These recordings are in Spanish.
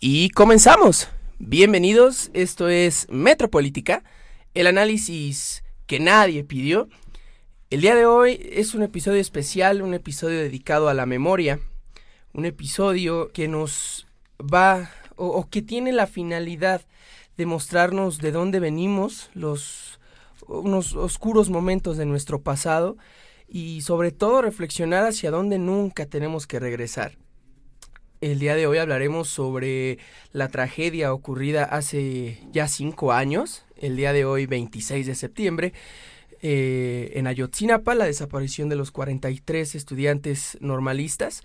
Y comenzamos. Bienvenidos, esto es Metropolítica, el análisis que nadie pidió. El día de hoy es un episodio especial, un episodio dedicado a la memoria, un episodio que nos va o, que tiene la finalidad de mostrarnos de dónde venimos, los unos oscuros momentos de nuestro pasado y sobre todo reflexionar hacia dónde nunca tenemos que regresar. El día de hoy hablaremos sobre la tragedia ocurrida hace ya cinco años, el día de hoy 26 de septiembre, eh, en Ayotzinapa, la desaparición de los 43 estudiantes normalistas.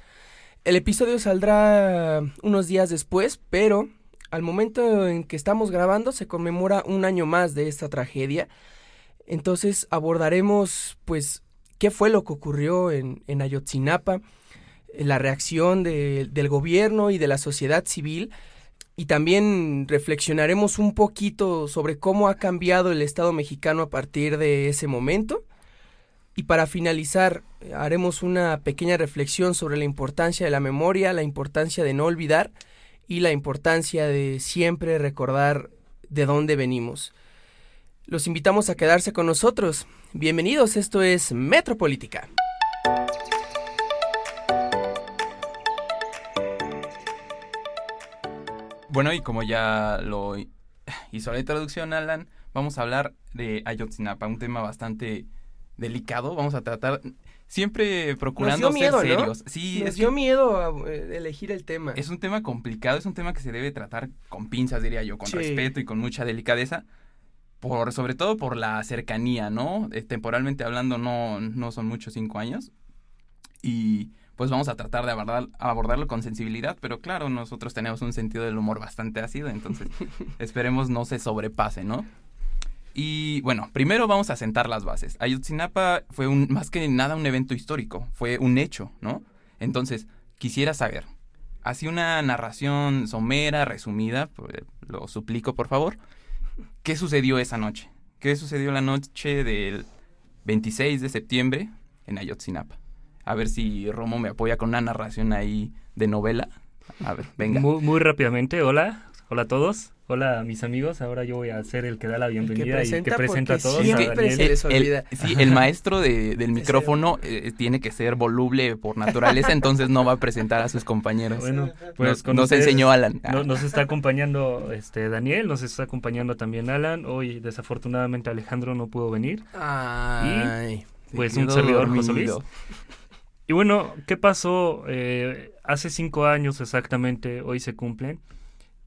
El episodio saldrá unos días después, pero al momento en que estamos grabando se conmemora un año más de esta tragedia. Entonces abordaremos, pues, qué fue lo que ocurrió en, en Ayotzinapa, la reacción del gobierno y de la sociedad civil y también reflexionaremos un poquito sobre cómo ha cambiado el Estado mexicano a partir de ese momento. Y para finalizar, haremos una pequeña reflexión sobre la importancia de la memoria, la importancia de no olvidar y la importancia de siempre recordar de dónde venimos. Los invitamos a quedarse con nosotros. Bienvenidos, esto es Metropolítica. Bueno, y como ya lo hizo la introducción, Alan, vamos a hablar de Ayotzinapa, un tema bastante delicado. Vamos a tratar siempre procurando ser serios. Sí, Nos dio miedo eh, elegir el tema. Es un tema complicado, es un tema que se debe tratar con pinzas, diría yo, con respeto y con mucha delicadeza. Por, sobre todo por la cercanía, ¿no? Eh, temporalmente hablando, no, no son muchos cinco años. Y pues vamos a tratar de abordar, abordarlo con sensibilidad, pero claro, nosotros tenemos un sentido del humor bastante ácido, entonces esperemos no se sobrepase, ¿no? Y bueno, primero vamos a sentar las bases. Ayotzinapa fue un, más que nada un evento histórico, fue un hecho, ¿no? Entonces, quisiera saber, así una narración somera, resumida, pues, lo suplico por favor, ¿qué sucedió esa noche? ¿Qué sucedió la noche del 26 de septiembre en Ayotzinapa? A ver si Romo me apoya con una narración ahí de novela. A ver, venga. Muy, rápidamente, hola, hola a todos. Hola a mis amigos, ahora yo voy a ser el que da la bienvenida y que presenta a todos. Sí, el, sí, el maestro del micrófono eh, tiene que ser voluble por naturaleza, entonces no va a presentar a sus compañeros. Bueno, pues nos, enseñó Alan. nos está acompañando este Daniel, nos está acompañando también Alan. Hoy desafortunadamente Alejandro no pudo venir. Ay, y pues un servidor José Luis. Y bueno, ¿qué pasó? Eh, hace cinco años exactamente, hoy se cumplen.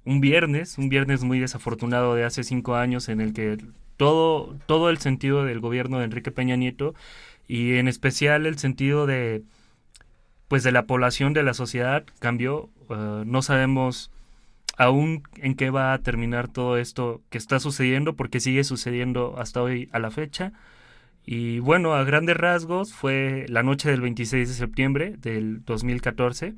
Un viernes, un viernes muy desafortunado de hace cinco años en el que todo, todo el sentido del gobierno de Enrique Peña Nieto y en especial el sentido de pues de la población de la sociedad cambió. Uh, no sabemos aún en qué va a terminar todo esto que está sucediendo porque sigue sucediendo hasta hoy a la fecha. Y bueno, a grandes rasgos fue la noche del 26 de septiembre del 2014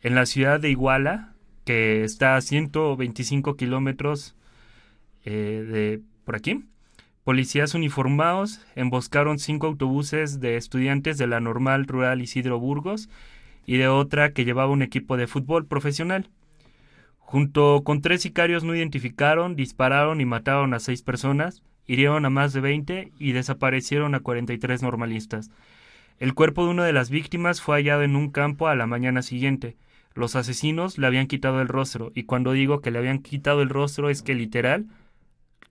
en la ciudad de Iguala, que está a 125 kilómetros eh, de por aquí. Policías uniformados emboscaron cinco autobuses de estudiantes de la normal rural Isidro Burgos y de otra que llevaba un equipo de fútbol profesional. Junto con tres sicarios no identificaron, dispararon y mataron a seis personas, hirieron a más de 20 y desaparecieron a 43 normalistas. El cuerpo de una de las víctimas fue hallado en un campo a la mañana siguiente. Los asesinos le habían quitado el rostro, y cuando digo que le habían quitado el rostro es que literal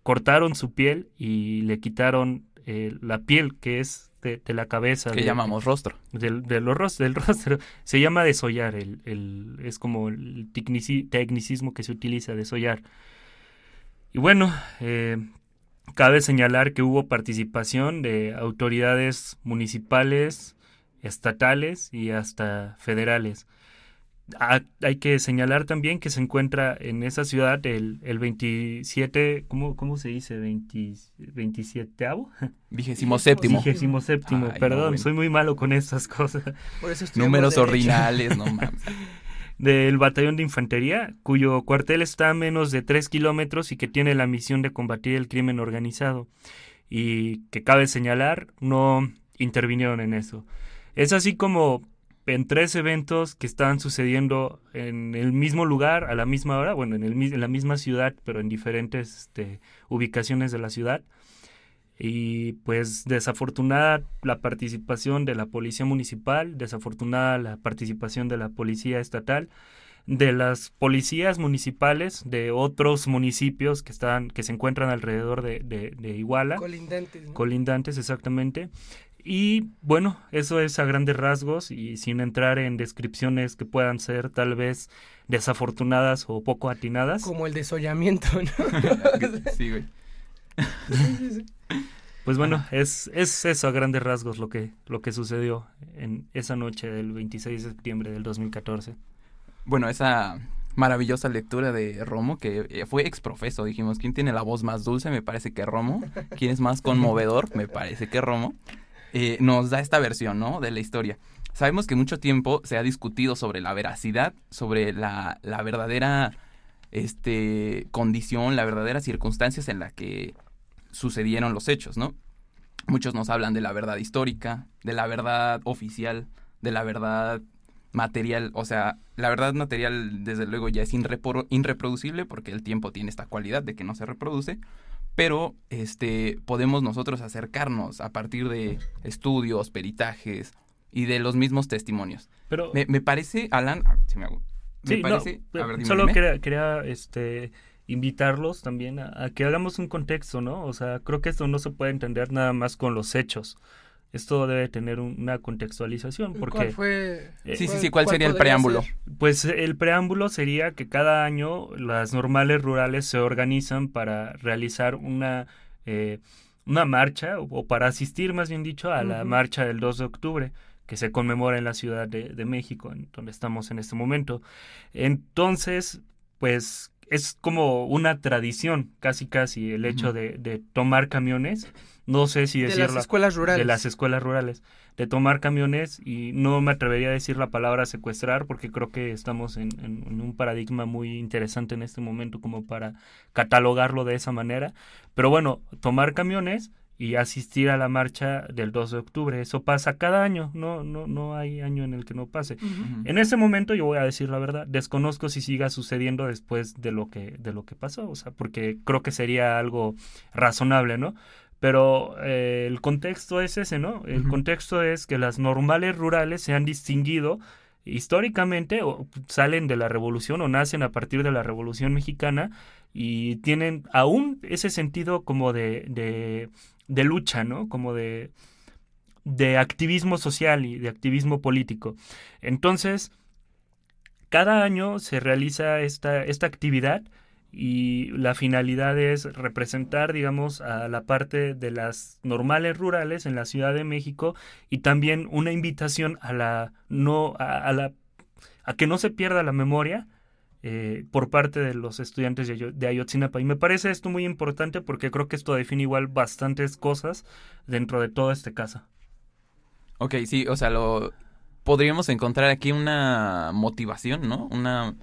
cortaron su piel y le quitaron eh, la piel que es de, la cabeza. Que llamamos rostro. Del, del, del rostro. Se llama desollar, el, el, es como el tecnicismo que se utiliza, desollar. Y bueno, eh, Cabe señalar que hubo participación de autoridades municipales, estatales y hasta federales. hay que señalar también que se encuentra en esa ciudad el, el 27, ¿cómo, ¿cómo se dice? 20, 27 Vigésimo séptimo. Vigésimo séptimo, perdón, soy muy malo con esas cosas. Números ordinales, no mames. del batallón de infantería, cuyo cuartel está a menos de 3 kilómetros y que tiene la misión de combatir el crimen organizado. Y que cabe señalar, no intervinieron en eso. Es así como en tres eventos que estaban sucediendo en el mismo lugar, a la misma hora, bueno, en, el, en la misma ciudad, pero en diferentes este, ubicaciones de la ciudad. Y pues desafortunada la participación de la policía municipal, desafortunada la participación de la policía estatal, de las policías municipales de otros municipios que están que se encuentran alrededor de, de, Iguala colindantes colindantes exactamente y bueno, eso es a grandes rasgos y sin entrar en descripciones que puedan ser tal vez desafortunadas o poco atinadas. Como el desollamiento, ¿no? sí, güey. Pues bueno, es, es eso a grandes rasgos lo que, lo que sucedió en esa noche del 26 de septiembre del 2014. Bueno, esa maravillosa lectura de Romo, que eh, fue exprofeso, dijimos, ¿quién tiene la voz más dulce? Me parece que Romo. ¿Quién es más conmovedor? Me parece que Romo. Eh, nos da esta versión, ¿no? De la historia. Sabemos que mucho tiempo se ha discutido sobre la veracidad, sobre la, la verdadera este, condición, la verdadera circunstancias en la que sucedieron los hechos, ¿no? Muchos nos hablan de la verdad histórica, de la verdad oficial, de la verdad material, o sea, la verdad material desde luego ya es irreproducible porque el tiempo tiene esta cualidad de que no se reproduce, pero este podemos nosotros acercarnos a partir de estudios, peritajes y de los mismos testimonios. Pero me, parece, Alan, si me hago, me parece, a ver, solo quería, quería, este invitarlos también a, que hagamos un contexto, ¿no? O sea, creo que esto no se puede entender nada más con los hechos. Esto debe tener una contextualización. Porque, ¿Cuál fue? Eh, sí, sí, sí, ¿cuál, sería el preámbulo? Pues el preámbulo sería que cada año las normales rurales se organizan para realizar una, eh, una marcha, o, para asistir, más bien dicho, a la marcha del 2 de octubre que se conmemora en la Ciudad de, de México, en donde estamos en este momento. Entonces, pues es como una tradición, casi casi, el hecho de, de tomar camiones no sé si decirlo. De las escuelas rurales. De las escuelas rurales. De tomar camiones y no me atrevería a decir la palabra secuestrar porque creo que estamos en, un paradigma muy interesante en este momento como para catalogarlo de esa manera. Pero bueno, tomar camiones y asistir a la marcha del 2 de octubre. Eso pasa cada año, no, no, no hay año en el que no pase. En ese momento, yo voy a decir la verdad, desconozco si siga sucediendo después de lo que, de lo que pasó, o sea, porque creo que sería algo razonable, ¿no? Pero eh, el contexto es ese, ¿no? El contexto es que las normales rurales se han distinguido históricamente o salen de la revolución o nacen a partir de la revolución mexicana y tienen aún ese sentido como de, de, de lucha, ¿no? Como de, de activismo social y de activismo político. Entonces, cada año se realiza esta, esta actividad y la finalidad es representar, digamos, a la parte de las normales rurales en la Ciudad de México y también una invitación a la no a, la a que no se pierda la memoria eh, por parte de los estudiantes de, Ayotzinapa. Y me parece esto muy importante porque creo que esto define igual bastantes cosas dentro de todo este caso. Ok, sí, o sea, lo podríamos encontrar aquí una motivación, ¿no? Una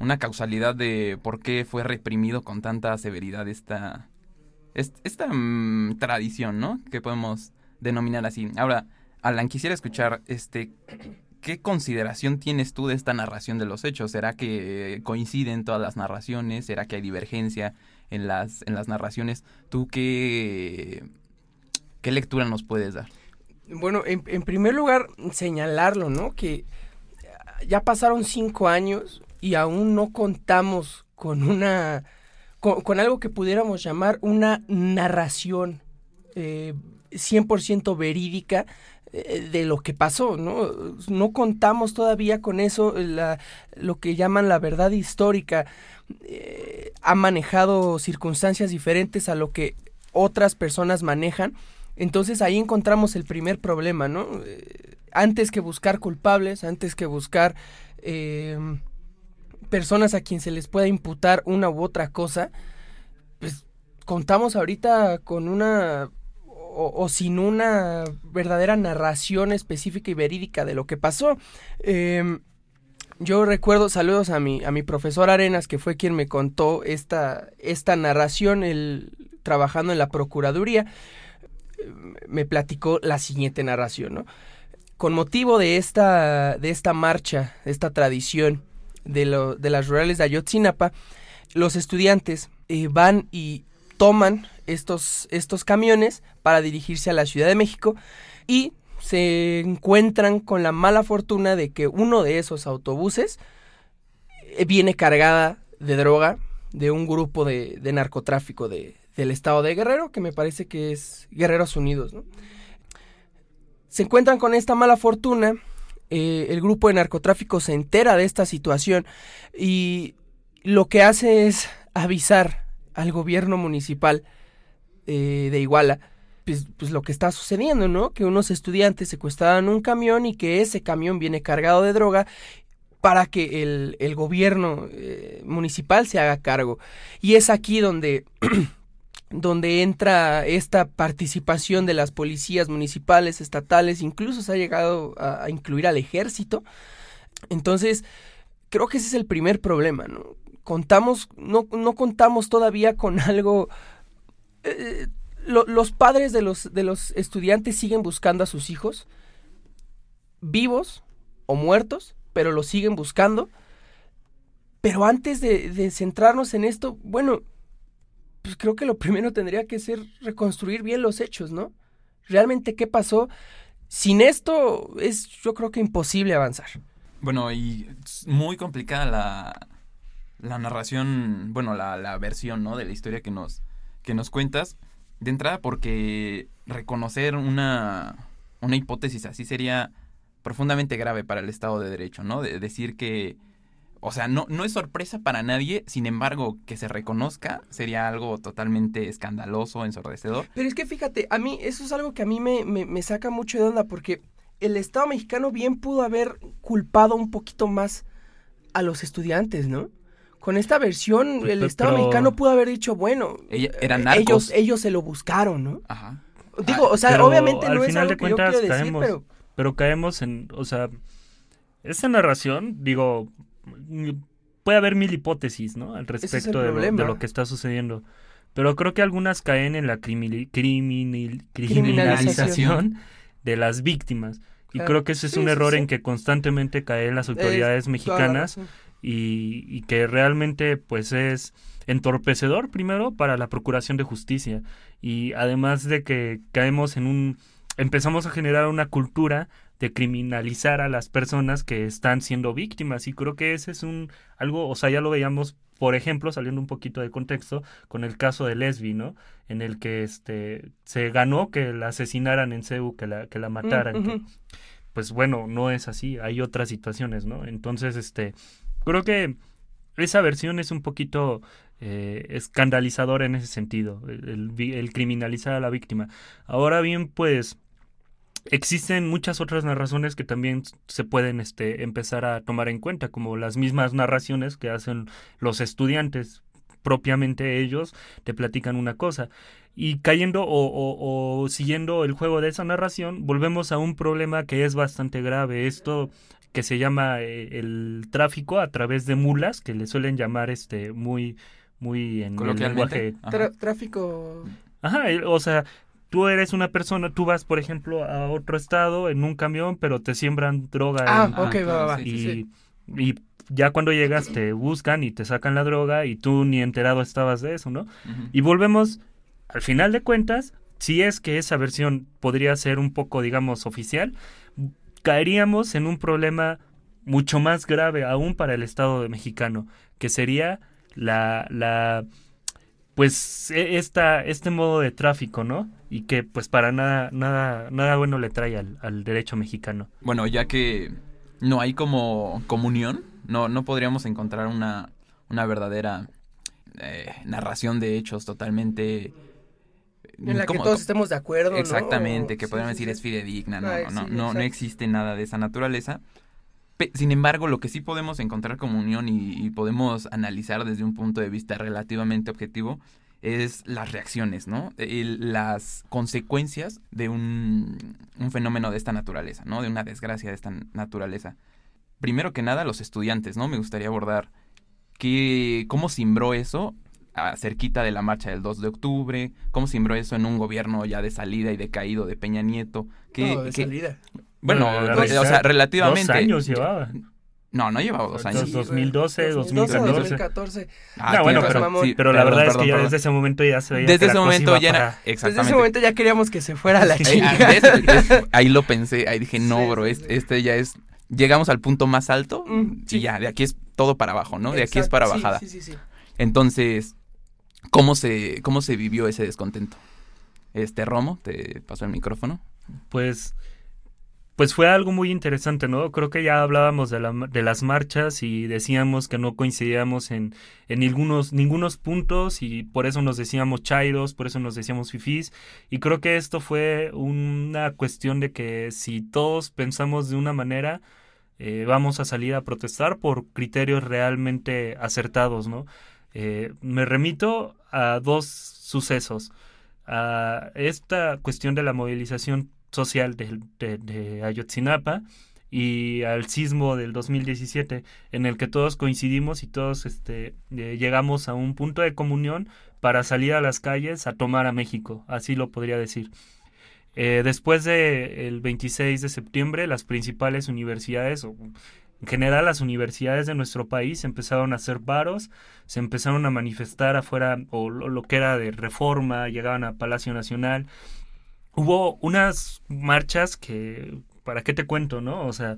una causalidad de por qué fue reprimido con tanta severidad esta, esta, mm, tradición, ¿no? Que podemos denominar así. Ahora, Alan, quisiera escuchar, este, ¿qué consideración tienes tú de esta narración de los hechos? ¿Será que coinciden todas las narraciones? ¿Será que hay divergencia en las, en las narraciones? ¿Tú qué, qué lectura nos puedes dar? Bueno, en, primer lugar, señalarlo, ¿no? Que ya pasaron cinco años y aún no contamos con una con, algo que pudiéramos llamar una narración eh, 100% verídica eh, de lo que pasó, ¿no? No contamos todavía con eso, lo que llaman la verdad histórica eh, ha manejado circunstancias diferentes a lo que otras personas manejan, entonces ahí encontramos el primer problema, ¿no? Eh, antes que buscar culpables, antes que buscar personas a quien se les pueda imputar una u otra cosa, pues contamos ahorita con una o, sin una verdadera narración específica y verídica de lo que pasó. Em, yo recuerdo, saludos a mi, a mi profesor Arenas, que fue quien me contó esta, esta narración, él trabajando en la Procuraduría, me platicó la siguiente narración, ¿no? con motivo de esta, de esta marcha, esta tradición de, lo, de las rurales de Ayotzinapa, los estudiantes eh, van y toman estos, estos camiones para dirigirse a la Ciudad de México y se encuentran con la mala fortuna de que uno de esos autobuses eh, viene cargada de droga de un grupo de, narcotráfico de, del estado de Guerrero, que me parece que es Guerreros Unidos. Se encuentran con esta mala fortuna, eh, el grupo de narcotráfico se entera de esta situación y lo que hace es avisar al gobierno municipal eh, de Iguala pues, pues, lo que está sucediendo, ¿no? Que unos estudiantes secuestraron un camión y que ese camión viene cargado de droga para que el, el gobierno eh, municipal se haga cargo. Y es aquí donde, donde entra esta participación de las policías municipales, estatales, incluso se ha llegado a, incluir al ejército. Entonces, creo que ese es el primer problema, ¿no? Contamos, no, no contamos todavía con algo eh, los padres de los, de los estudiantes siguen buscando a sus hijos, vivos o muertos, pero los siguen buscando. Pero antes de, centrarnos en esto, bueno, pues creo que lo primero tendría que ser reconstruir bien los hechos, ¿no? Realmente qué pasó. Sin esto es yo creo que imposible avanzar. Bueno, y muy complicada la, la narración, bueno, la, la versión, ¿no? De la historia que nos, que nos cuentas. De entrada porque reconocer una, una hipótesis así sería profundamente grave para el Estado de Derecho, ¿no? De decir que, o sea, no, no es sorpresa para nadie, sin embargo, que se reconozca sería algo totalmente escandaloso, ensordecedor. Pero es que fíjate, a mí eso es algo que a mí me, me saca mucho de onda porque el Estado mexicano bien pudo haber culpado un poquito más a los estudiantes, ¿no? Con esta versión el Estado mexicano pudo haber dicho, bueno, eran ellos, ellos se lo buscaron, ¿no? Ajá. Digo, o sea, obviamente no es algo de cuentas, que yo caemos, decir, pero... pero caemos en, o sea, esa narración, digo, puede haber mil hipótesis, ¿no? Al respecto de, lo, que está sucediendo. Pero creo que algunas caen en la criminalización de las víctimas. Y creo que ese es un error en que constantemente caen las autoridades mexicanas y, que realmente pues es entorpecedor primero para la procuración de justicia y además de que caemos en un empezamos a generar una cultura de criminalizar a las personas que están siendo víctimas y creo que ese es un algo, o sea, ya lo veíamos por ejemplo, saliendo un poquito de contexto, con el caso de Lesbi, ¿no? En el que este se ganó que la asesinaran en CEU, que la, que la mataran. pues bueno, no es así, hay otras situaciones, ¿no? Entonces, este, Creo que esa versión es un poquito eh, escandalizadora en ese sentido, el, criminalizar a la víctima. Ahora bien, pues existen muchas otras narraciones que también se pueden este, empezar a tomar en cuenta, como las mismas narraciones que hacen los estudiantes propiamente ellos te platican una cosa. Y cayendo o, o, siguiendo el juego de esa narración, volvemos a un problema que es bastante grave. Esto que se llama eh, el tráfico a través de mulas, que le suelen llamar este muy muy en el lenguaje tráfico. Ajá, o sea, tú eres una persona, tú vas, por ejemplo, a otro estado en un camión, pero te siembran droga. Ah, ok, va, va. Y, y ya cuando llegas te buscan y te sacan la droga y tú ni enterado estabas de eso, ¿no? Y volvemos, al final de cuentas, si es que esa versión podría ser un poco, digamos, oficial, caeríamos en un problema mucho más grave aún para el Estado mexicano, que sería la, la pues e, esta, este modo de tráfico, ¿no? Y que pues para nada, nada, nada bueno le trae al, derecho mexicano. Bueno, ya que no hay como comunión, no, no podríamos encontrar una, una verdadera eh, narración de hechos totalmente en la que todos estemos de acuerdo. Exactamente, que podríamos decir es fidedigna, no, no, no, no, existe nada de esa naturaleza. Sin embargo, lo que sí podemos encontrar como unión y, podemos analizar desde un punto de vista relativamente objetivo es las reacciones, ¿no? las consecuencias de un, un, fenómeno de esta naturaleza, ¿no? De una desgracia de esta naturaleza. Primero que nada, los estudiantes, ¿no? Me gustaría abordar que, cómo simbró eso cerquita de la marcha del 2 de octubre, cómo simbró eso en un gobierno ya de salida y decaído de Peña Nieto. Que, de salida. Bueno, o sea, relativamente. Dos años llevaba. No, no llevaba dos años. Sí, 2012, 2014. 2014. Ah, no, bueno, pero, sí, pero la verdad es que ya desde ese momento ya se veía Desde ese momento ya exactamente. Desde ese momento ya queríamos que se fuera la chica. ahí lo pensé, ahí dije, no, bro, este, este, ya es, llegamos al punto más alto mm, y ya, de aquí es todo para abajo, ¿no? De aquí es para bajada. Sí, sí, sí. Entonces, ¿cómo se, cómo se vivió ese descontento? Este, Romo, te paso el micrófono. Pues pues fue algo muy interesante, ¿no? Creo que ya hablábamos de, la, de las marchas y decíamos que no coincidíamos en, en ningunos, ningunos puntos y por eso nos decíamos chairos, por eso nos decíamos fifís y creo que esto fue una cuestión de que si todos pensamos de una manera, eh, vamos a salir a protestar por criterios realmente acertados, ¿no? Eh, me remito a dos sucesos. A esta cuestión de la movilización social de, Ayotzinapa y al sismo del 2017 en el que todos coincidimos y todos este, eh, llegamos a un punto de comunión para salir a las calles a tomar a México, así lo podría decir. Eh, después del 26 de septiembre, las principales universidades, en general las universidades de nuestro país, empezaron a hacer varos, se empezaron a manifestar afuera, o lo que era de reforma, llegaban a Palacio Nacional, hubo unas marchas que, ¿para qué te cuento, no? O sea,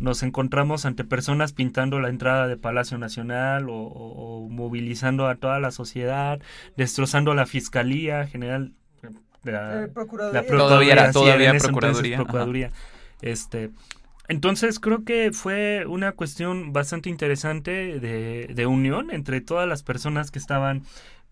nos encontramos ante personas pintando la entrada de Palacio Nacional o, movilizando a toda la sociedad, destrozando la Fiscalía General. La, eh, Procuraduría. La Procuraduría, todavía, Procuraduría. Este, entonces creo que fue una cuestión bastante interesante de, de unión entre todas las personas que estaban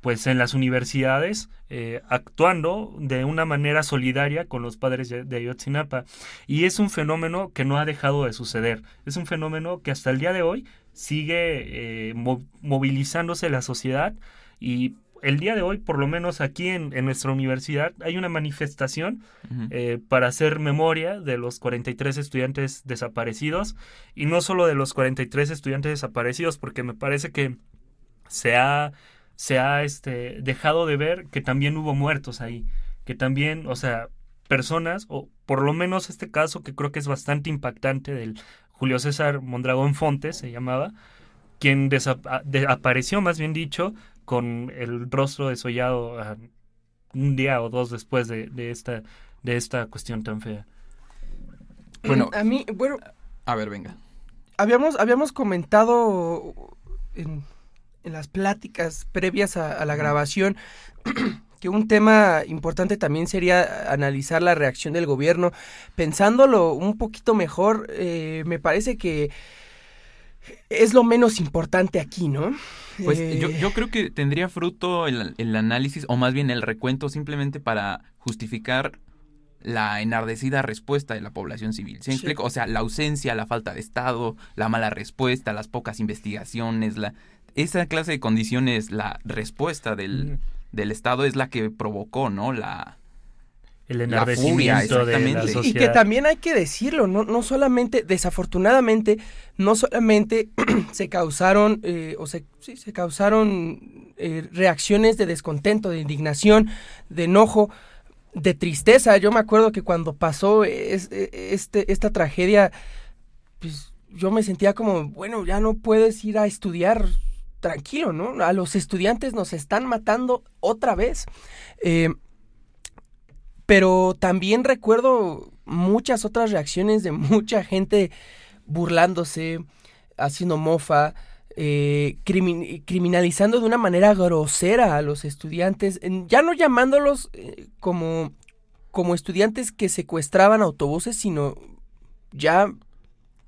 pues en las universidades eh, actuando de una manera solidaria con los padres de, Ayotzinapa. Y es un fenómeno que no ha dejado de suceder. Es un fenómeno que hasta el día de hoy sigue eh, movilizándose la sociedad y el día de hoy, por lo menos aquí en, nuestra universidad, hay una manifestación eh, para hacer memoria de los 43 estudiantes desaparecidos. Y no solo de los 43 estudiantes desaparecidos, porque me parece que se ha se ha este, dejado de ver que también hubo muertos ahí, que también, o sea, personas, o por lo menos este caso que creo que es bastante impactante del Julio César Mondragón Fontes, se llamaba, quien apareció, más bien dicho, con el rostro desollado ah, un día o dos después de, de, esta, de esta cuestión tan fea. Bueno, a mí, bueno, a ver, venga. Habíamos, habíamos comentado en en las pláticas previas a, la grabación que un tema importante también sería analizar la reacción del gobierno. Pensándolo un poquito mejor, eh, me parece que es lo menos importante aquí, ¿no? Pues yo, eh, yo, creo que tendría fruto el, el, análisis, o más bien el recuento, simplemente para justificar la enardecida respuesta de la población civil. ¿Se? O sea, la ausencia, la falta de Estado, la mala respuesta, las pocas investigaciones, la esa clase de condiciones, la respuesta del, del Estado es la que provocó, ¿no? La, el enardecimiento de la sociedad. Y que también hay que decirlo, no, no solamente, desafortunadamente, no solamente se causaron, eh, o se, sí, se causaron eh, reacciones de descontento, de indignación, de enojo, de tristeza. Yo me acuerdo que cuando pasó es, e, este, esta tragedia, pues yo me sentía como, bueno, ya no puedes ir a estudiar tranquilo, ¿no? A los estudiantes nos están matando otra vez. Eh, pero también recuerdo muchas otras reacciones de mucha gente burlándose, haciendo mofa, eh, criminalizando de una manera grosera a los estudiantes, ya no llamándolos eh, como, como estudiantes que secuestraban autobuses, sino ya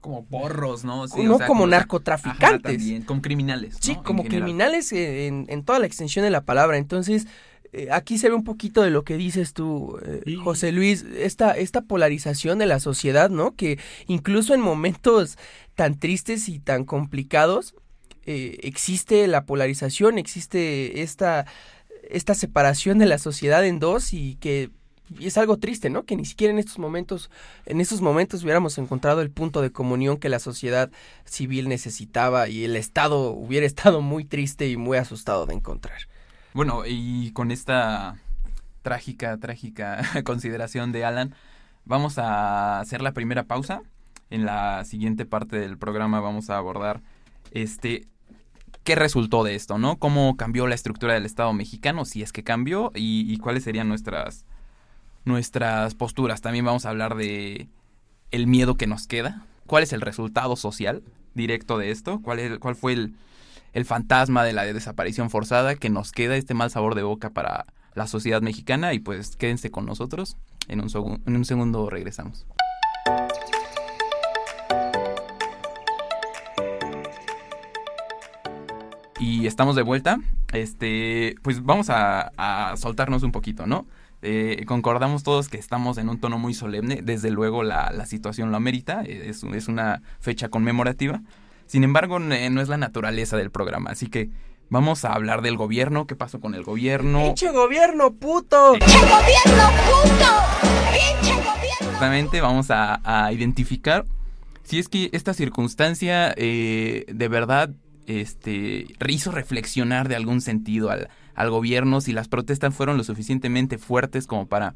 como porros, ¿no? no como, narcotraficantes. como criminales. Sí, como criminales en, toda la extensión de la palabra. Entonces, eh, aquí se ve un poquito de lo que dices tú, eh, José Luis, esta, esta polarización de la sociedad, ¿no? Que incluso en momentos tan tristes y tan complicados, eh, existe la polarización, existe esta, esta separación de la sociedad en dos y que y es algo triste, ¿no? Que ni siquiera en estos momentos, en estos momentos hubiéramos encontrado el punto de comunión que la sociedad civil necesitaba y el Estado hubiera estado muy triste y muy asustado de encontrar. Bueno, y con esta trágica, trágica consideración de Alan, vamos a hacer la primera pausa. En la siguiente parte del programa vamos a abordar este qué resultó de esto, ¿no? Cómo cambió la estructura del Estado mexicano, si es que cambió, y, cuáles serían nuestras, nuestras posturas. También vamos a hablar de el miedo que nos queda, cuál es el resultado social directo de esto, cuál, es, cuál fue el, el fantasma de la desaparición forzada que nos queda este mal sabor de boca para la sociedad mexicana y pues quédense con nosotros. En un, segundo regresamos. Y estamos de vuelta. Este, pues vamos a, soltarnos un poquito, ¿no? Eh, concordamos todos que estamos en un tono muy solemne. Desde luego la, situación lo amerita. Es, es, una fecha conmemorativa. Sin embargo, no es la naturaleza del programa. Así que vamos a hablar del gobierno. ¿Qué pasó con el gobierno? ¡Pinche gobierno, puto! ¡Pinche gobierno, puto! ¡Pinche gobierno! Exactamente, vamos a, identificar si es que esta circunstancia eh, de verdad este, hizo reflexionar de algún sentido al, al gobierno, si las protestas fueron lo suficientemente fuertes como para,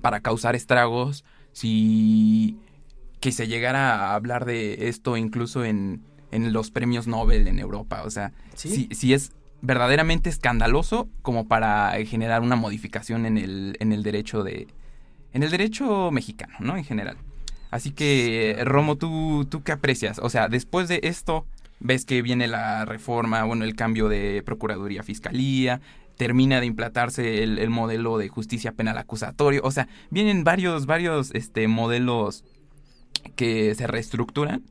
para causar estragos, si que se llegara a hablar de esto incluso en, en los premios Nobel en Europa, o sea, si, si es verdaderamente escandaloso como para generar una modificación en el, en el derecho de en el derecho mexicano, ¿no? En general. Así que, Romo, ¿tú, ¿tú qué aprecias? O sea, después de esto, ves que viene la reforma, bueno, el cambio de Procuraduría Fiscalía, termina de implantarse el, modelo de justicia penal acusatorio, o sea, vienen varios, varios este, modelos que se reestructuran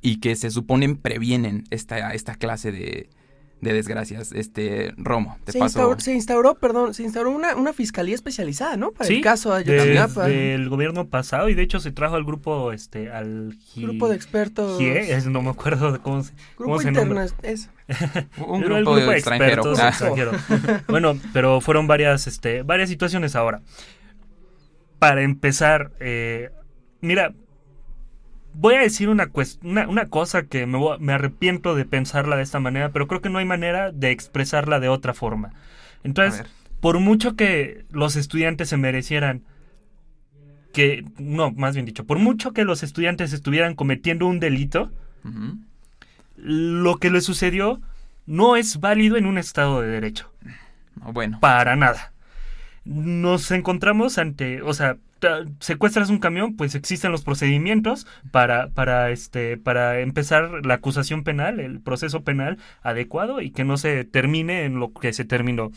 y que se suponen previenen esta, esta clase de, de desgracias. Este, Romo, te se, instauró, se instauró, perdón, se instauró una, una fiscalía especializada, ¿no? Para el caso de Ayotzinapa. del gobierno pasado y de hecho se trajo al grupo, este, al... grupo de expertos. es, no me acuerdo de cómo, grupo se interno, es. Un grupo, de extranjeros. Ah. bueno, pero fueron varias, este, varias situaciones ahora. Para empezar, eh, mira, voy a decir una, una, cosa que me, me, arrepiento de pensarla de esta manera, pero creo que no hay manera de expresarla de otra forma. Entonces, por mucho que los estudiantes se merecieran que, no, más bien dicho, por mucho que los estudiantes estuvieran cometiendo un delito, lo que les sucedió no es válido en un Estado de Derecho. Bueno. Para nada. Nos encontramos ante, o sea, secuestras un camión, pues existen los procedimientos para, para, este, para empezar la acusación penal, el proceso penal adecuado y que no se termine en lo que se terminó.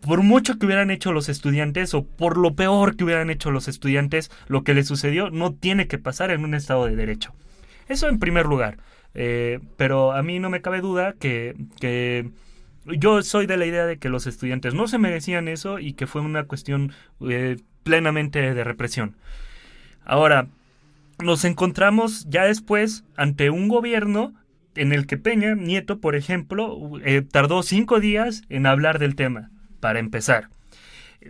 Por mucho que hubieran hecho los estudiantes o por lo peor que hubieran hecho los estudiantes, lo que les sucedió no tiene que pasar en un Estado de Derecho. Eso en primer lugar. Eh, pero a mí no me cabe duda que, que yo soy de la idea de que los estudiantes no se merecían eso y que fue una cuestión eh, plenamente de represión. Ahora, nos encontramos ya después ante un gobierno en el que Peña Nieto, por ejemplo, eh, tardó cinco días en hablar del tema, para empezar.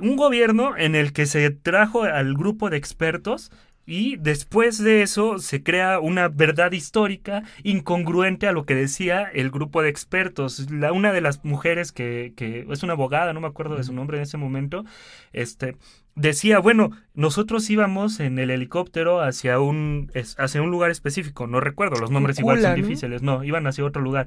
Un gobierno en el que se trajo al grupo de expertos y después de eso se crea una verdad histórica incongruente a lo que decía el grupo de expertos. La, una de las mujeres que, que es una abogada, no me acuerdo de su nombre en ese momento, este, decía, bueno, nosotros íbamos en el helicóptero hacia un, hacia un lugar específico, no recuerdo, los nombres igual son difíciles, no, iban hacia otro lugar.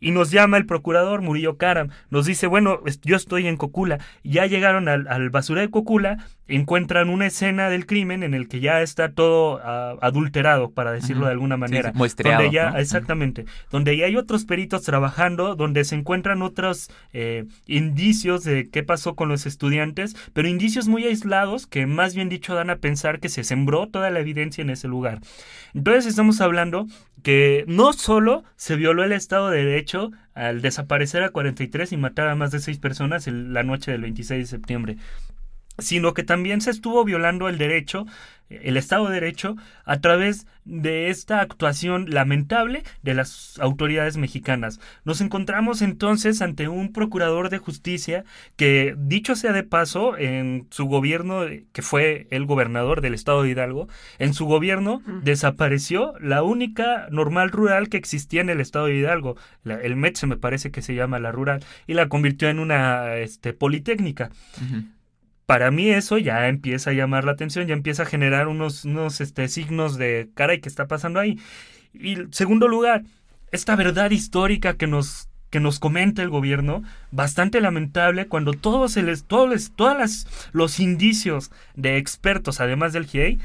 Y nos llama el procurador Murillo Karam, nos dice, bueno, yo estoy en Cocula, ya llegaron al, al basura de Cocula, encuentran una escena del crimen en el que ya está todo ah, adulterado, para decirlo de alguna manera. donde ya, Exactamente, donde ya hay otros peritos trabajando, donde se encuentran otros eh, indicios de qué pasó con los estudiantes, pero indicios muy aislados que más bien dicho dan a pensar que se sembró toda la evidencia en ese lugar. Entonces estamos hablando que no solo se violó el Estado de Derecho al desaparecer a 43 y matar a más de 6 personas en la noche del 26 de septiembre, sino que también se estuvo violando el derecho, el Estado de Derecho, a través de esta actuación lamentable de las autoridades mexicanas. Nos encontramos entonces ante un procurador de justicia que, dicho sea de paso, en su gobierno, que fue el gobernador del Estado de Hidalgo, en su gobierno desapareció la única normal rural que existía en el Estado de Hidalgo, el METSE me parece que se llama la rural, y la convirtió en una este, politécnica para mí eso ya empieza a llamar la atención, ya empieza a generar unos, unos este, signos de, caray, ¿qué está pasando ahí? Y segundo lugar, esta verdad histórica que nos que nos comenta el gobierno, bastante lamentable cuando todos, les, todos, todos los indicios de expertos, además del GIEI,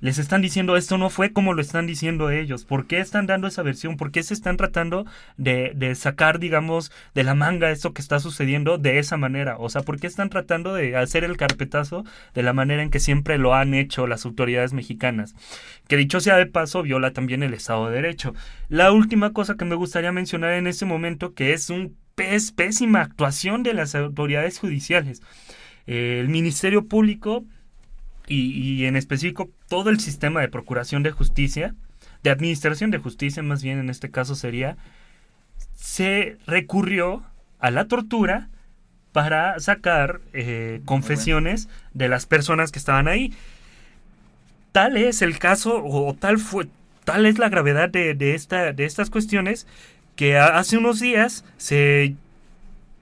les están diciendo esto no fue como lo están diciendo ellos. ¿Por qué están dando esa versión? ¿Por qué se están tratando de, sacar, digamos, de la manga esto que está sucediendo de esa manera? O sea, ¿por qué están tratando de hacer el carpetazo de la manera en que siempre lo han hecho las autoridades mexicanas? Que dicho sea de paso, viola también el Estado de Derecho. La última cosa que me gustaría mencionar en este momento, que es un pésima actuación de las autoridades judiciales. El Ministerio Público y, en específico todo el sistema de procuración de justicia, de administración de justicia más bien en este caso sería, se recurrió a la tortura para sacar eh, confesiones de las personas que estaban ahí. Tal es el caso, o tal fue, tal es la gravedad de, de, esta, de estas cuestiones, que hace unos días se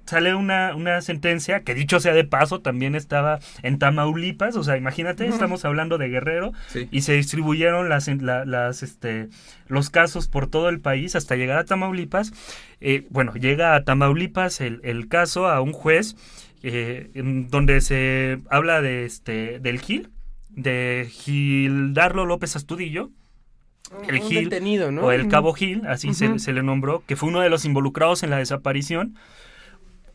sale una, una sentencia que dicho sea de paso también estaba en Tamaulipas, o sea, imagínate, estamos hablando de Guerrero y se distribuyeron las, las, este, los casos por todo el país hasta llegar a Tamaulipas. Eh, bueno, llega a Tamaulipas el, el caso a un juez eh, en donde se habla de este del Gil, de Gildarlo López Astudillo, el Gil, ¿no? o el Cabo Gil, así se, se, le nombró, que fue uno de los involucrados en la desaparición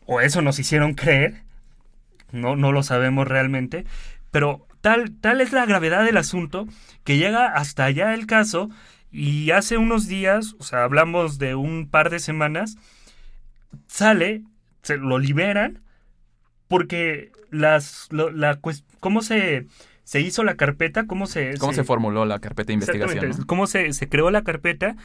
o eso nos hicieron creer, no, no lo sabemos realmente, pero tal, tal es la gravedad del asunto que llega hasta allá el caso y hace unos días, o sea, hablamos de un par de semanas, sale, se lo liberan porque las, la, cómo se, se hizo la carpeta, cómo se... ¿Cómo se, formuló la carpeta de investigación? Cómo se, se creó la carpeta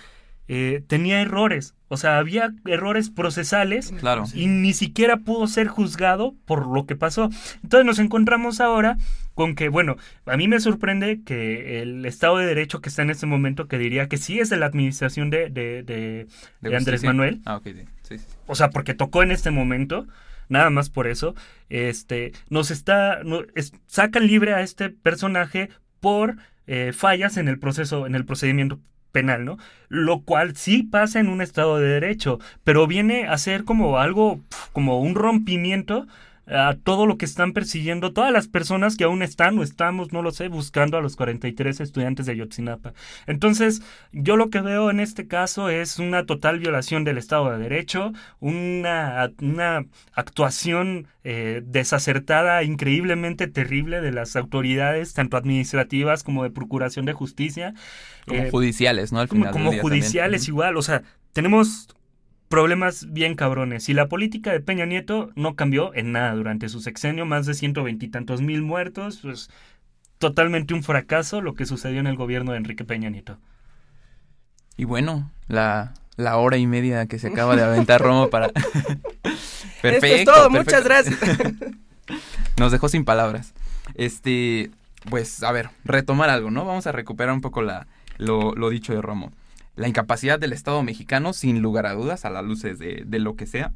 eh, tenía errores. O sea, había errores procesales claro. y ni siquiera pudo ser juzgado por lo que pasó. Entonces nos encontramos ahora con que, bueno, a mí me sorprende que el Estado de Derecho que está en este momento, que diría que sí es de la administración de, de, de, Andrés Manuel. Ah, sí. Sí, O sea, porque tocó en este momento, nada más por eso, este, nos está, no, sacan libre a este personaje por eh, fallas en el proceso, en el procedimiento penal, ¿no? Lo cual sí pasa en un Estado de Derecho, pero viene a ser como algo, como un rompimiento a todo lo que están persiguiendo todas las personas que aún están o estamos, no lo sé, buscando a los 43 estudiantes de Yotzinapa. Entonces, yo lo que veo en este caso es una total violación del Estado de Derecho, una, una actuación eh, desacertada, increíblemente terrible de las autoridades, tanto administrativas como de procuración de justicia. Como eh, judiciales, ¿no? Al final como, judiciales igual, o sea, tenemos problemas bien cabrones. Y la política de Peña Nieto no cambió en nada durante su sexenio, más de ciento veintitantos mil muertos, pues totalmente un fracaso lo que sucedió en el gobierno de Enrique Peña Nieto. Y bueno, la, la hora y media que se acaba de aventar Romo para... perfecto. es todo, muchas gracias. Nos dejó sin palabras. Este, pues, a ver, retomar algo, ¿no? Vamos a recuperar un poco la, lo, lo dicho de Romo la incapacidad del Estado mexicano, sin lugar a dudas, a las luces de, lo que sea.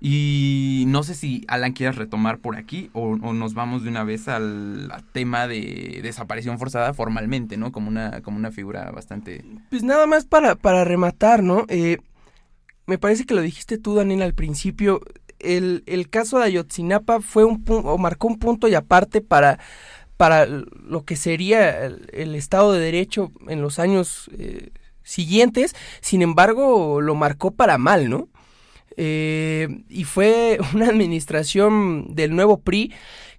Y no sé si Alan quieras retomar por aquí o, nos vamos de una vez al, tema de desaparición forzada formalmente, ¿no? Como una, como una figura bastante... Pues nada más para, para rematar, ¿no? Eh, me parece que lo dijiste tú, Daniel, al principio. El, caso de Ayotzinapa fue un o marcó un punto y aparte para, para lo que sería el, Estado de Derecho en los años... Eh, siguientes, sin embargo, lo marcó para mal, ¿no? Eh, y fue una administración del nuevo PRI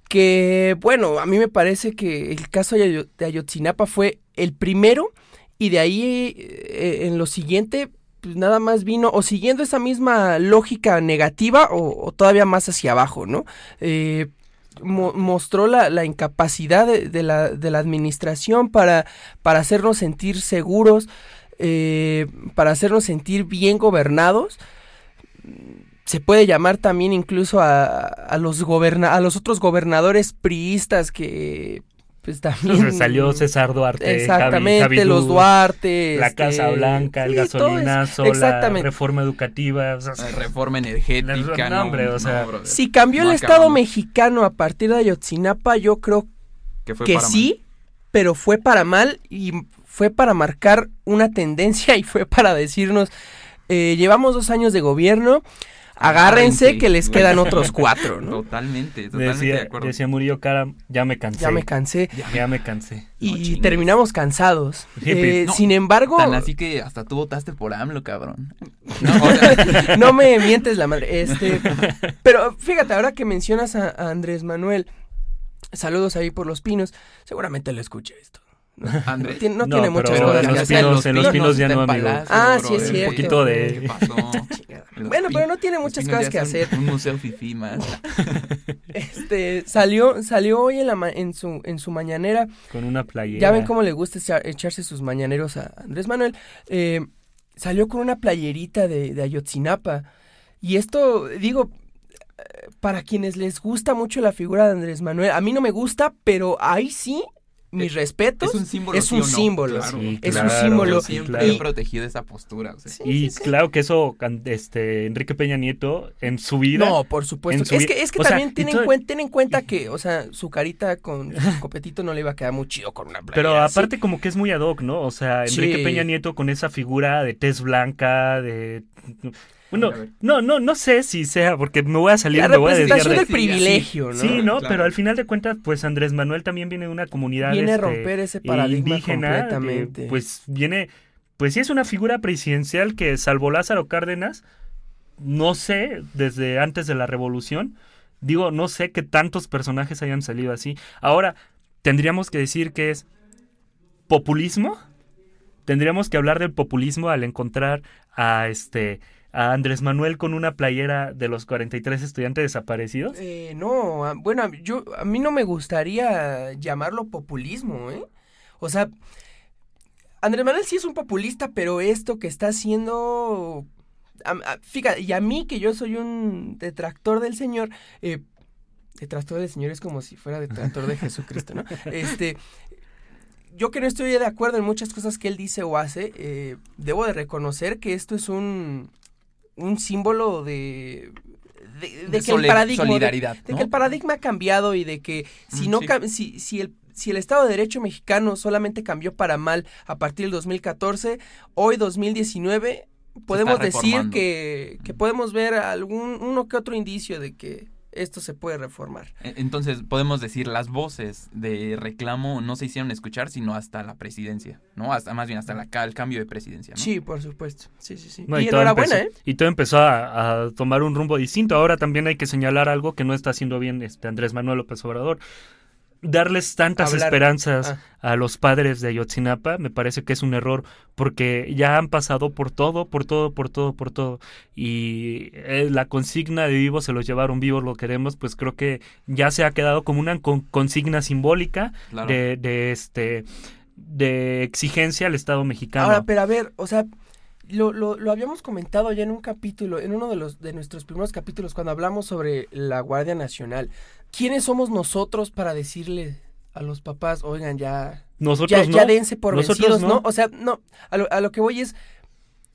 que, bueno, a mí me parece que el caso de Ayotzinapa fue el primero y de ahí eh, en lo siguiente pues nada más vino o siguiendo esa misma lógica negativa o, todavía más hacia abajo, ¿no? Eh, mostró la, incapacidad de, la, de, la, administración para, para hacernos sentir seguros, eh, para hacernos sentir bien gobernados. Se puede llamar también incluso a, los, a los otros gobernadores priistas que pues también salió César Duarte, exactamente, los Duarte, la este, Casa Blanca, el gasolinazo, la reforma educativa, la reforma energética, no, hombre, o sea, si cambió el Estado mexicano a partir de Ayotzinapa, yo creo que, sí, pero fue para mal y fue para marcar una tendencia y fue para decirnos eh, llevamos dos años de gobierno agárrense que les quedan otros cuatro, ¿no? Totalmente, totalmente decía, de acuerdo. Decía Murillo Cara, ya me cansé. Ya me cansé. Ya, me cansé. Y terminamos cansados. Eh, sin embargo... Tan así que hasta tú votaste por AMLO, cabrón. No, me mientes la madre. Este, pero fíjate, ahora que mencionas a Andrés Manuel, saludos ahí por los pinos, seguramente le escuché esto. Andrés. No, tiene muchas cosas que hacer. en los pinos ya no, amigo. Ah, sí, es cierto. Un poquito de... bueno, pero no tiene muchas cosas que hacer. Un museo fifi más. este, salió, salió hoy en, la en, su, en su mañanera. Con una playera. Ya ven cómo le gusta echarse sus mañaneros a Andrés Manuel. Eh, salió con una playerita de, de Ayotzinapa. Y esto, digo, para quienes les gusta mucho la figura de Andrés Manuel, a mí no me gusta, pero ahí sí mis respetos. Es un símbolo. Es un símbolo. es un símbolo. siempre he protegido esa postura. y claro que eso, este, Enrique Peña Nieto, en su vida. No, por supuesto. Es que, es que también ten, en cuenta, en cuenta que, o sea, su carita con su copetito no le iba a quedar muy chido con una playa. Pero aparte, como que es muy ad hoc, ¿no? O sea, Enrique Peña Nieto con esa figura de tez blanca, de bueno, no, no, no sé si sea, porque me voy a salir, me voy a desviar del privilegio, ¿no? Sí, ¿no? Pero al final de cuentas, pues Andrés Manuel también viene de una comunidad viene a este, romper ese paradigma indígena, completamente. pues viene, pues sí es una figura presidencial que salvo Lázaro Cárdenas, no sé, desde antes de la revolución, digo, no sé que tantos personajes hayan salido así. Ahora, tendríamos que decir que es populismo. Tendríamos que hablar del populismo al encontrar a este a Andrés Manuel con una playera de los 43 estudiantes desaparecidos? Eh, no, bueno, yo a mí no me gustaría llamarlo populismo, ¿eh? O sea, Andrés Manuel sí es un populista, pero esto que está haciendo fíjate, y a mí que yo soy un detractor del Señor, eh, detractor del Señor es como si fuera detractor de Jesucristo, ¿no? Este, yo que no estoy de acuerdo en muchas cosas que él dice o hace, eh, debo de reconocer que esto es un, un símbolo de de, que el paradigma solidaridad, de, que el paradigma ha cambiado y de que si mm, no si, si el si el Estado de Derecho mexicano solamente cambió para mal a partir del 2014, hoy 2019 podemos decir que, que podemos ver algún uno que otro indicio de que esto se puede reformar. E, entonces, podemos decir, las voces de reclamo no se hicieron escuchar, sino hasta la presidencia, ¿no? Hasta más bien hasta la, el cambio de presidencia, ¿no? Sí, por supuesto. Sí, sí, sí. y, enhorabuena, ¿eh? Y todo empezó a, a, tomar un rumbo distinto. Ahora también hay que señalar algo que no está haciendo bien este Andrés Manuel López Obrador darles tantas esperanzas ah. a los padres de Ayotzinapa me parece que es un error porque ya han pasado por todo, por todo, por todo, por todo y eh, la consigna de vivos se los llevaron vivos, lo queremos, pues creo que ya se ha quedado como una consigna simbólica de, de, este de exigencia al Estado mexicano. Ahora, pero a ver, o sea, lo, lo, lo, habíamos comentado ya en un capítulo, en uno de los de nuestros primeros capítulos, cuando hablamos sobre la Guardia Nacional. ¿quiénes somos nosotros para decirle a los papás, oigan, ya, nosotros ya, dense por vencidos, no. O sea, no, a lo, a lo que voy es,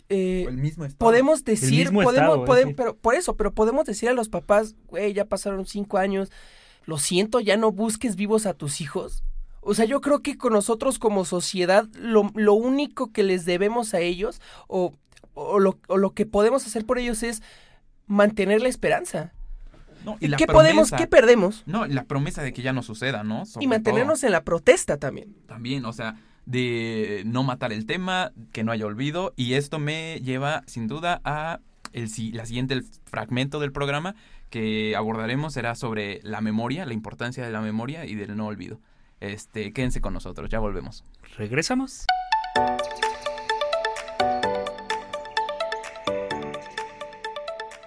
eh, el mismo estado. podemos decir, podemos, podemos pero por eso, pero podemos decir a los papás, güey, ya pasaron cinco años, lo siento, ya no busques vivos a tus hijos. O sea, yo creo que con nosotros como sociedad, lo, lo único que les debemos a ellos, o, o, lo, o lo que podemos hacer por ellos es mantener la esperanza y ¿Qué podemos, qué perdemos? No, la promesa de que ya no suceda, ¿no? y mantenernos en la protesta también. También, o sea, de no matar el tema, que no haya olvido. Y esto me lleva, sin duda, a el, la siguiente fragmento del programa que abordaremos será sobre la memoria, la importancia de la memoria y del no olvido. Este, quédense con nosotros, ya volvemos. Regresamos.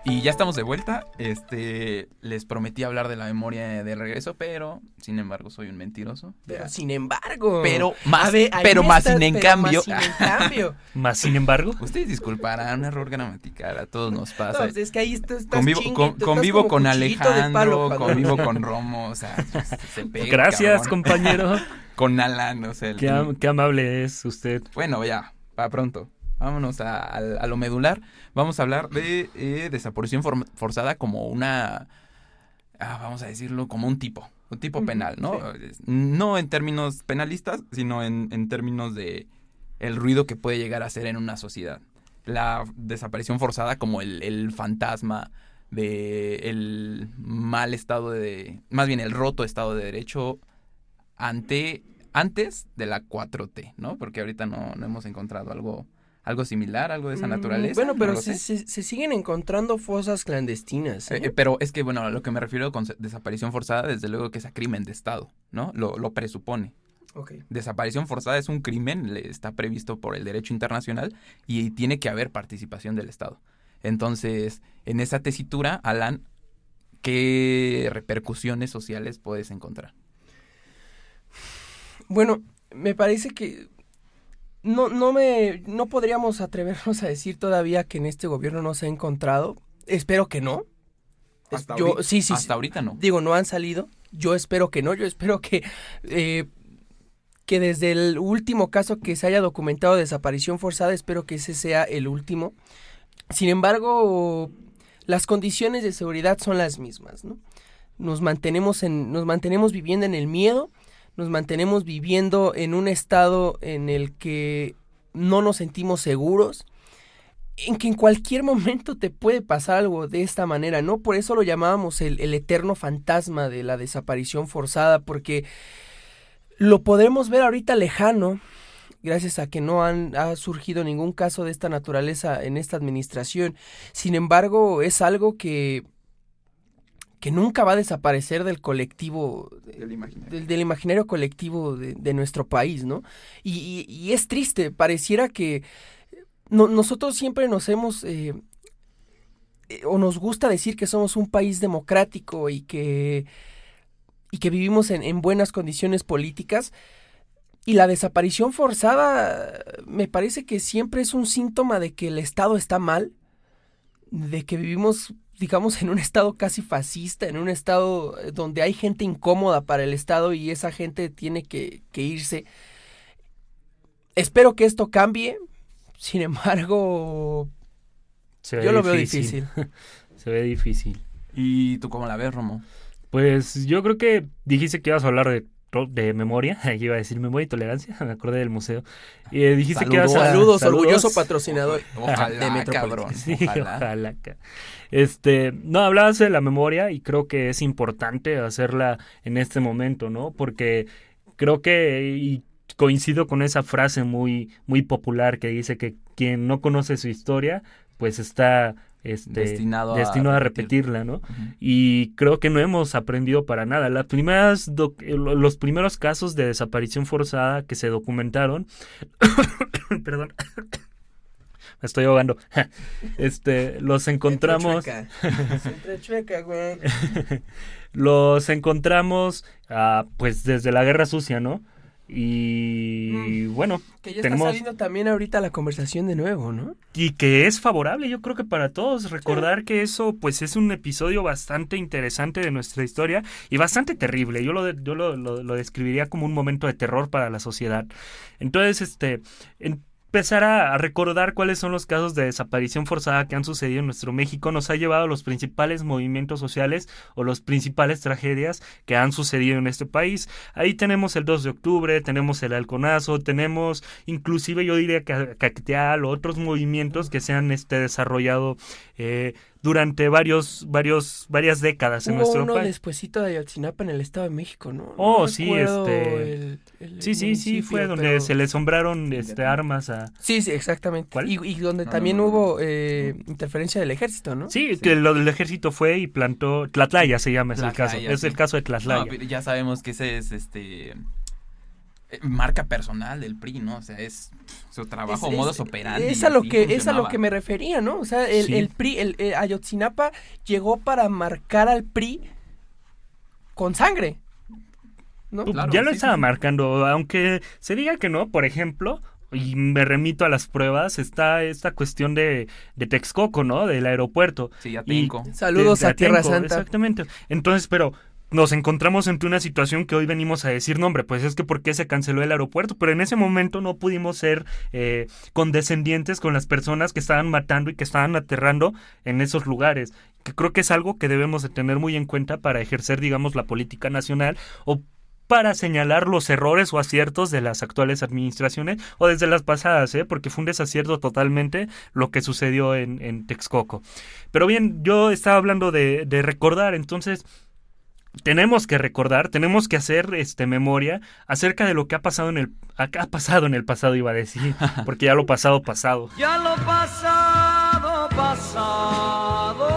Y ya estamos de vuelta. Este, les prometí hablar de la memoria de regreso, pero sin embargo soy un mentiroso. Pero sin embargo. Pero más, pero más sin en cambio. Más sin en cambio. más sin embargo. Ustedes disculparán un error gramatical, a todos nos pasa. No, es que ahí estás, convivo, con, convivo con Alejandro, convivo con Romo, o sea, se pega, Gracias, compañero. con Alan, o sea. Qué, qué amable es usted. Bueno, ya, para pronto vámonos a, lo medular. Vamos a hablar de eh, desaparición forzada como una, ah, vamos a decirlo, como un tipo, un tipo penal, ¿no? No en términos penalistas, sino en, en, términos de el ruido que puede llegar a ser en una sociedad. La desaparición forzada como el, el fantasma de el mal estado de, más bien el roto estado de derecho ante antes de la 4T, ¿no? Porque ahorita no, no hemos encontrado algo algo similar, algo de esa mm, naturaleza. Bueno, pero se, se, siguen encontrando fosas clandestinas. ¿eh? Eh, pero es que, bueno, a lo que me refiero con desaparición forzada, desde luego que es a crimen de Estado, ¿no? Lo, lo presupone. Okay. Desaparición forzada es un crimen, está previsto por el derecho internacional y tiene que haber participación del Estado. Entonces, en esa tesitura, Alan, ¿qué repercusiones sociales puedes encontrar? Bueno, me parece que no, no me, no podríamos atrevernos a decir todavía que en este gobierno no se ha encontrado. Espero que no. Hasta, yo, ahorita, sí, sí, hasta ahorita no. Digo, no han salido. Yo espero que no. Yo espero que, eh, que desde el último caso que se haya documentado de desaparición forzada, espero que ese sea el último. Sin embargo, las condiciones de seguridad son las mismas, ¿no? Nos mantenemos en, nos mantenemos viviendo en el miedo nos mantenemos viviendo en un estado en el que no nos sentimos seguros, en que en cualquier momento te puede pasar algo de esta manera, ¿no? Por eso lo llamábamos el, eterno fantasma de la desaparición forzada, porque lo podremos ver ahorita lejano, gracias a que no han, ha surgido ningún caso de esta naturaleza en esta administración. Sin embargo, es algo que que nunca va a desaparecer del colectivo, del imaginario, del, imaginario colectivo de, nuestro país, ¿no? Y, es triste, pareciera que nosotros siempre nos hemos, eh, eh, o nos gusta decir que somos un país democrático y que, y que vivimos en, en buenas condiciones políticas, y la desaparición forzada me parece que siempre es un síntoma de que el Estado está mal, de que vivimos digamos, en un estado casi fascista, en un estado eh, donde hay gente incómoda para el Estado y esa gente tiene que, irse. Espero que esto cambie, sin embargo, yo lo veo difícil. Se ve difícil. ¿Y tú cómo la ves, Romo? Pues yo creo que dijiste que ibas a hablar de de memoria, iba a decir memoria y tolerancia, me acordé del museo. Y eh, dijiste que ibas a, saludos, orgulloso patrocinador ojalá, de cabrón, ojalá. Este, no, hablabas de la memoria y creo que es importante hacerla en este momento, ¿no? Porque creo que y coincido con esa frase muy muy popular que dice que quien no conoce su historia, pues está este, destinado, a, repetirla, ¿no? Y creo que no hemos aprendido para nada. Las primeras eh, los primeros casos de desaparición forzada que se documentaron, perdón, me estoy ahogando. Este, los encontramos. los encontramos, ah, pues desde la Guerra Sucia, ¿no? Y mm. bueno, que ya está saliendo también ahorita la conversación de nuevo, ¿no? Y que es favorable, yo creo que para todos recordar que eso pues es un episodio bastante interesante de nuestra historia y bastante terrible. Yo lo yo lo, lo, describiría como un momento de terror para la sociedad. Entonces, este, en, empezar a, recordar cuáles son los casos de desaparición forzada que han sucedido en nuestro México nos ha llevado a los principales movimientos sociales o las principales tragedias que han sucedido en este país. Ahí tenemos el 2 de octubre, tenemos el halconazo, tenemos inclusive yo diría que Cacteal o otros movimientos que se han este, desarrollado eh, durante varios, varios, varias décadas en nuestro uno país. despuesito de Ayotzinapa en el Estado de México, ¿no? Oh, sí, este... sí, sí, sí, fue donde se le sombraron este, armas a... Sí, sí, exactamente. ¿Cuál? Y, donde también hubo eh, interferencia del ejército, ¿no? Sí, que lo del ejército fue y plantó... Tlatlaya se llama, es el caso. Es el caso de Tlatlaya. ya sabemos que ese es, este marca personal del PRI, ¿no? O sea, es su trabajo, modos operandi. Es a lo que es a lo que me refería, ¿no? O sea, el, PRI, el, Ayotzinapa llegó para marcar al PRI con sangre. ¿no? Pues, ya lo estaba marcando, aunque se diga que no, por ejemplo, y me remito a las pruebas, está esta cuestión de, de Texcoco, ¿no? Del aeropuerto. Sí, a Saludos a Tierra Santa. Exactamente. Entonces, pero nos encontramos ante una situación que hoy venimos a decir, no hombre, pues es que por qué se canceló el aeropuerto, pero en ese momento no pudimos ser eh, condescendientes con las personas que estaban matando y que estaban aterrando en esos lugares, que creo que es algo que debemos de tener muy en cuenta para ejercer, digamos, la política nacional o para señalar los errores o aciertos de las actuales administraciones o desde las pasadas, ¿eh? porque fue un desacierto totalmente lo que sucedió en, en Texcoco. Pero bien, yo estaba hablando de, de recordar, entonces tenemos que recordar, tenemos que hacer este memoria acerca de lo que ha pasado en el ha pasado en el pasado iba a decir, porque ya lo pasado pasado. Ya lo pasado pasado.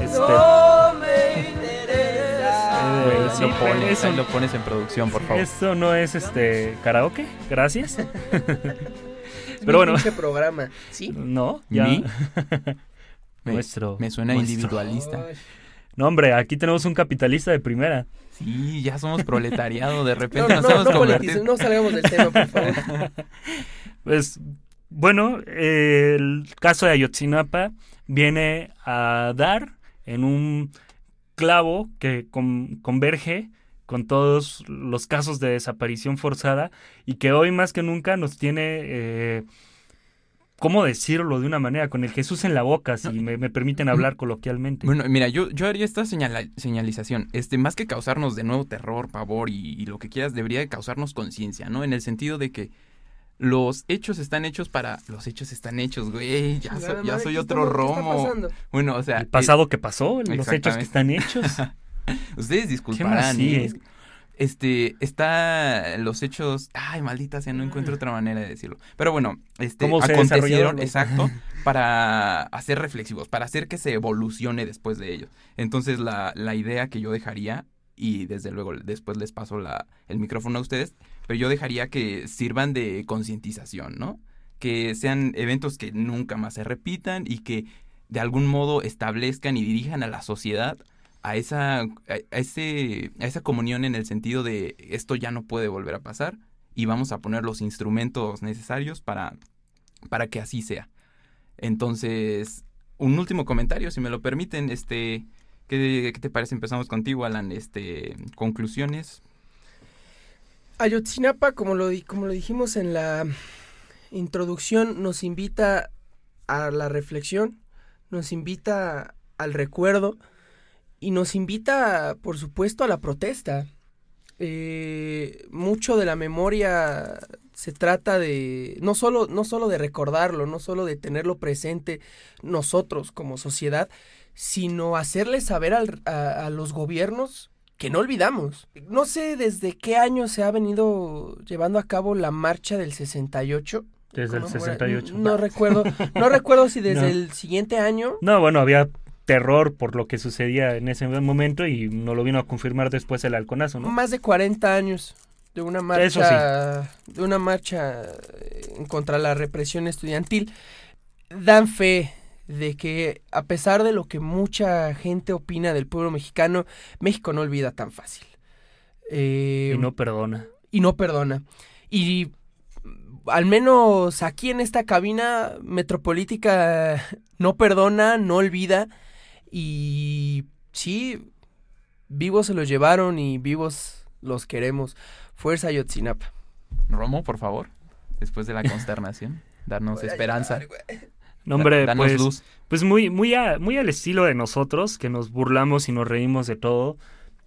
Este, no me interesa. lo, pones, eso, lo pones en producción, por favor. Esto no es este karaoke, gracias. Pero bueno, programa, ¿sí? No, ya. Me, Nuestro. Me suena individualista. No, hombre, aquí tenemos un capitalista de primera. Sí, ya somos proletariado, de repente no, nos hemos convertido. No salgamos del tema, por favor. Pues, bueno, el caso de Ayotzinapa viene a dar en un clavo que converge con todos los casos de desaparición forzada y que hoy más que nunca nos tiene eh, ¿cómo decirlo de una manera? Con el Jesús en la boca, si me, permiten hablar coloquialmente. Bueno, mira, yo, yo haría esta señalización. Este, más que causarnos de nuevo terror, pavor y, lo que quieras, debería de causarnos conciencia, ¿no? En el sentido de que los hechos están hechos para. Los hechos están hechos, güey. Ya, ya soy otro romo. Bueno, o sea. El pasado que pasó, los hechos que están hechos. Ustedes disculparán. ¿eh? Este, está los hechos, ay, maldita sea, no encuentro otra manera de decirlo. Pero bueno, este, acontecieron, exacto, para hacer reflexivos, para hacer que se evolucione después de ellos. Entonces, la, la idea que yo dejaría, y desde luego después les paso la, el micrófono a ustedes, pero yo dejaría que sirvan de concientización, ¿no? Que sean eventos que nunca más se repitan y que de algún modo establezcan y dirijan a la sociedad a esa, a, ese, a esa comunión en el sentido de esto ya no puede volver a pasar y vamos a poner los instrumentos necesarios para, para que así sea. Entonces, un último comentario, si me lo permiten, este, ¿qué, te parece? Empezamos contigo, Alan, este, conclusiones. Ayotzinapa, como lo, como lo dijimos en la introducción, nos invita a la reflexión, nos invita al recuerdo, y nos invita, por supuesto, a la protesta. Eh, mucho de la memoria se trata de no solo, no solo de recordarlo, no solo de tenerlo presente nosotros como sociedad, sino hacerle saber a, los gobiernos que no olvidamos. No sé desde qué año se ha venido llevando a cabo la marcha del 68. Desde el 68. No, recuerdo, no recuerdo si desde el siguiente año. No, bueno, había terror por lo que sucedía en ese momento y no lo vino a confirmar después el halconazo, ¿no? Más de 40 años de una marcha de una marcha contra la represión estudiantil dan fe de que a pesar de lo que mucha gente opina del pueblo mexicano, México no olvida tan fácil. Eh, y no perdona. Y no perdona. Y al menos aquí en esta cabina metropolítica no perdona, no olvida y sí, vivos se los llevaron y vivos los queremos. Fuerza Yotzinapa. Romo, por favor, después de la consternación, darnos esperanza. no, hombre, pues, luz. pues muy, muy, muy al estilo de nosotros, que nos burlamos y nos reímos de todo.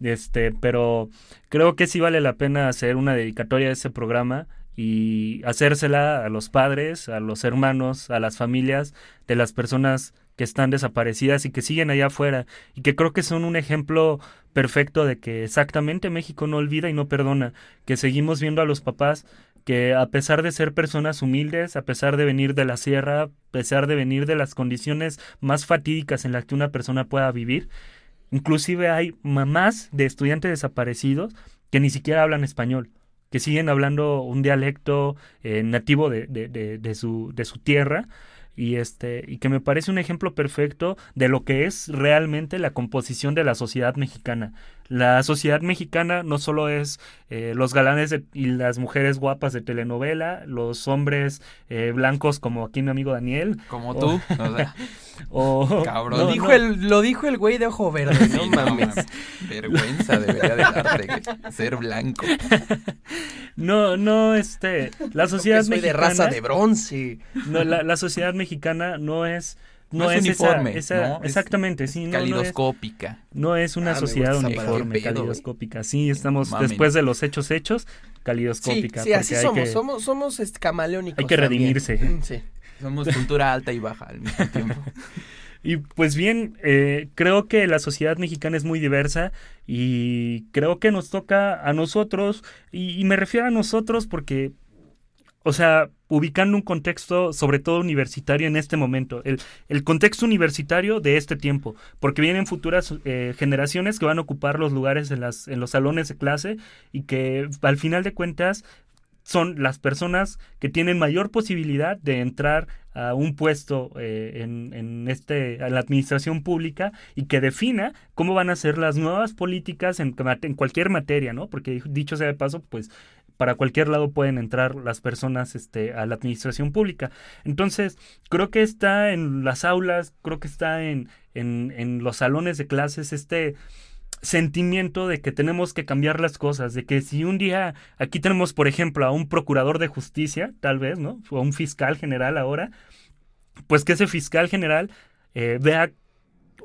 Este, pero creo que sí vale la pena hacer una dedicatoria a este programa y hacérsela a los padres, a los hermanos, a las familias de las personas que están desaparecidas y que siguen allá afuera y que creo que son un ejemplo perfecto de que exactamente México no olvida y no perdona, que seguimos viendo a los papás que a pesar de ser personas humildes, a pesar de venir de la sierra, a pesar de venir de las condiciones más fatídicas en las que una persona pueda vivir, inclusive hay mamás de estudiantes desaparecidos que ni siquiera hablan español, que siguen hablando un dialecto eh, nativo de, de, de, su, de su tierra y este y que me parece un ejemplo perfecto de lo que es realmente la composición de la sociedad mexicana. La sociedad mexicana no solo es eh, los galanes y las mujeres guapas de telenovela, los hombres eh, blancos como aquí mi amigo Daniel. Como tú. O, Cabrón. lo, dijo El, lo dijo el güey de ojo verde, no mames. Vergüenza debería de darte ser blanco. No, no, este, la sociedad soy de raza de bronce. No, la, la sociedad mexicana no es no, es, uniforme, esa, exactamente, sí, no, calidoscópica. No es, una ah, sociedad uniforme, calidoscópica. Sí, estamos después de los hechos hechos, calidoscópica. Sí, así somos, somos, somos este, camaleónicos. Hay que redimirse. Sí. Somos cultura alta y baja al mismo tiempo. Y pues bien, eh, creo que la sociedad mexicana es muy diversa y creo que nos toca a nosotros, y, me refiero a nosotros porque, o sea, ubicando un contexto sobre todo universitario en este momento, el, el contexto universitario de este tiempo, porque vienen futuras eh, generaciones que van a ocupar los lugares en, las, en los salones de clase y que al final de cuentas son las personas que tienen mayor posibilidad de entrar a un puesto eh, en, en, este, en la administración pública y que defina cómo van a ser las nuevas políticas en, en cualquier materia, ¿no? Porque dicho sea de paso, pues para cualquier lado pueden entrar las personas este, a la administración pública. Entonces, creo que está en las aulas, creo que está en, en, en los salones de clases este sentimiento de que tenemos que cambiar las cosas, de que si un día aquí tenemos, por ejemplo, a un procurador de justicia, tal vez, ¿no? O a un fiscal general ahora, pues que ese fiscal general eh, vea,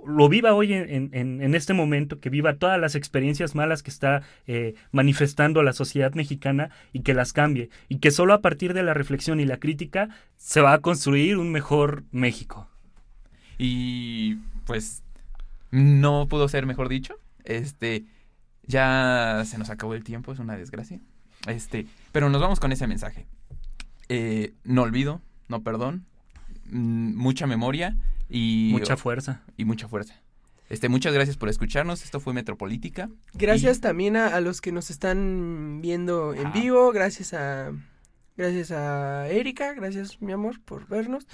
lo viva hoy en, en, este momento, que viva todas las experiencias malas que está eh, manifestando la sociedad mexicana y que las cambie, y que solo a partir de la reflexión y la crítica se va a construir un mejor México. Y pues no pudo ser mejor dicho. Este, ya se nos acabó el tiempo, es una desgracia. Este, pero nos vamos con ese mensaje. Eh, no olvido, no perdón, mm, mucha memoria y mucha fuerza y mucha fuerza. Este, muchas gracias por escucharnos. Esto fue Metropolítica. Gracias también a, los que nos están viendo en vivo. Gracias a gracias a Erika. Gracias, mi amor, por vernos,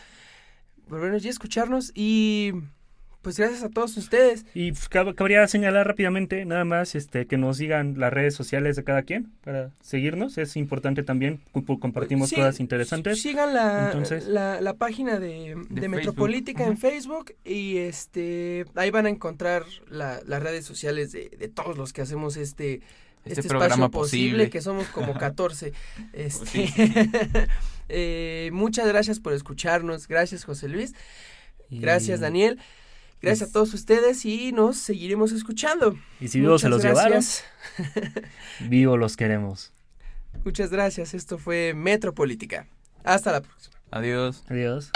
por vernos y escucharnos. Y pues gracias a todos ustedes. Y cabría señalar rápidamente, nada más, este, que nos sigan las redes sociales de cada quien para seguirnos. Es importante también, compartimos cosas interesantes. Sigan la, la, página de, de, Metropolítica en Facebook y este ahí van a encontrar las redes sociales de, de, todos los que hacemos este, este, este programa posible, que somos como 14. este, eh, muchas gracias por escucharnos. Gracias, José Luis. Gracias, Daniel. Gracias a todos ustedes y nos seguiremos escuchando. Y si vivos se los llevaron, vivo los queremos. Muchas gracias. Esto fue Metropolítica. Hasta la próxima. Adiós. Adiós.